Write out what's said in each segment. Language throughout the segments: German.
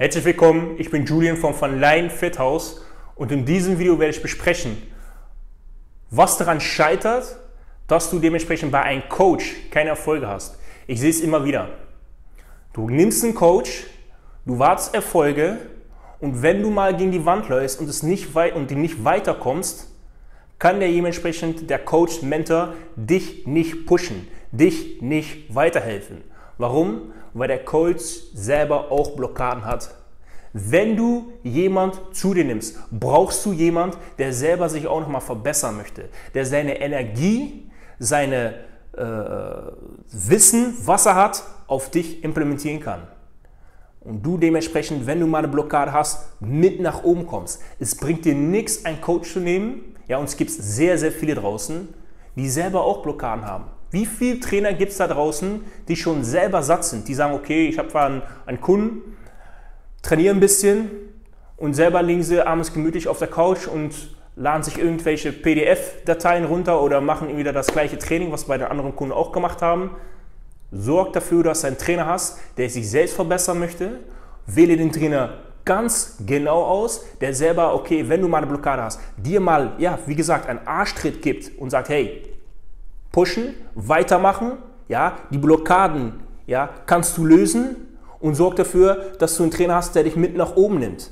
Herzlich willkommen, ich bin Julian von Van Leyen Fit House und in diesem Video werde ich besprechen, was daran scheitert, dass du dementsprechend bei einem Coach keine Erfolge hast. Ich sehe es immer wieder. Du nimmst einen Coach, du wartest Erfolge und wenn du mal gegen die Wand läufst und, es nicht weit, und nicht weiterkommst, kann der dementsprechend, der Coach, Mentor, dich nicht pushen, dich nicht weiterhelfen. Warum? Weil der Coach selber auch Blockaden hat. Wenn du jemand zu dir nimmst, brauchst du jemand, der selber sich auch nochmal verbessern möchte, der seine Energie, seine äh, Wissen, was er hat, auf dich implementieren kann. Und du dementsprechend, wenn du mal eine Blockade hast, mit nach oben kommst. Es bringt dir nichts, einen Coach zu nehmen. Ja, und es gibt sehr, sehr viele draußen, die selber auch Blockaden haben. Wie viele Trainer gibt es da draußen, die schon selber satt sind, die sagen, okay, ich habe einen, einen Kunden, trainiere ein bisschen und selber liegen sie abends gemütlich auf der Couch und laden sich irgendwelche PDF-Dateien runter oder machen wieder das gleiche Training, was bei den anderen Kunden auch gemacht haben. Sorg dafür, dass du einen Trainer hast, der sich selbst verbessern möchte. Wähle den Trainer ganz genau aus, der selber, okay, wenn du mal eine Blockade hast, dir mal, ja, wie gesagt, einen Arschtritt gibt und sagt, hey, pushen, weitermachen, ja, die Blockaden, ja, kannst du lösen und sorg dafür, dass du einen Trainer hast, der dich mit nach oben nimmt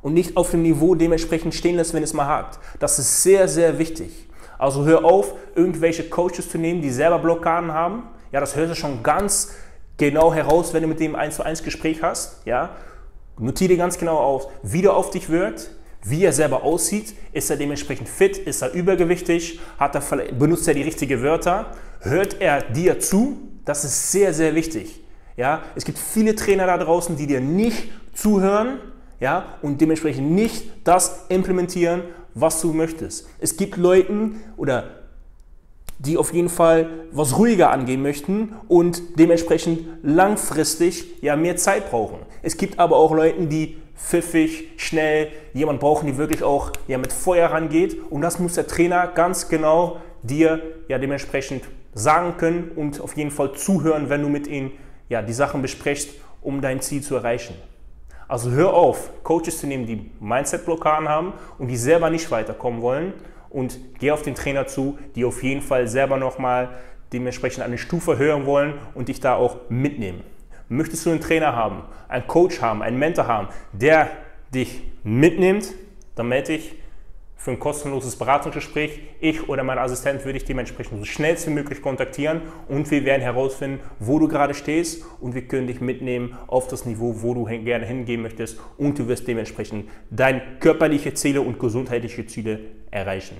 und nicht auf dem Niveau dementsprechend stehen lässt, wenn es mal hakt. Das ist sehr, sehr wichtig. Also hör auf, irgendwelche Coaches zu nehmen, die selber Blockaden haben. Ja, das hörst du schon ganz genau heraus, wenn du mit dem 1 zu 1 Gespräch hast. Ja, notiere ganz genau aus, wie der auf dich wirkt, wie er selber aussieht. Ist er dementsprechend fit? Ist er übergewichtig? Hat er, benutzt er die richtigen Wörter? Hört er dir zu? Das ist sehr, sehr wichtig. Ja, es gibt viele Trainer da draußen, die dir nicht zuhören ja, und dementsprechend nicht das implementieren, was du möchtest. Es gibt Leute oder die auf jeden Fall was ruhiger angehen möchten und dementsprechend langfristig ja mehr Zeit brauchen. Es gibt aber auch Leute, die pfiffig, schnell, jemand brauchen, die wirklich auch ja, mit Feuer rangeht. Und das muss der Trainer ganz genau dir ja dementsprechend sagen können und auf jeden Fall zuhören, wenn du mit ihm ja, die Sachen besprichst, um dein Ziel zu erreichen. Also hör auf, Coaches zu nehmen, die Mindset-Blockaden haben und die selber nicht weiterkommen wollen und geh auf den Trainer zu, die auf jeden Fall selber nochmal dementsprechend eine Stufe hören wollen und dich da auch mitnehmen. Möchtest du einen Trainer haben, einen Coach haben, einen Mentor haben, der dich mitnimmt, dann melde dich für ein kostenloses Beratungsgespräch. Ich oder mein Assistent würde dich dementsprechend so schnell wie möglich kontaktieren und wir werden herausfinden, wo du gerade stehst und wir können dich mitnehmen auf das Niveau, wo du gerne hingehen möchtest und du wirst dementsprechend deine körperliche Ziele und gesundheitliche Ziele erreichen.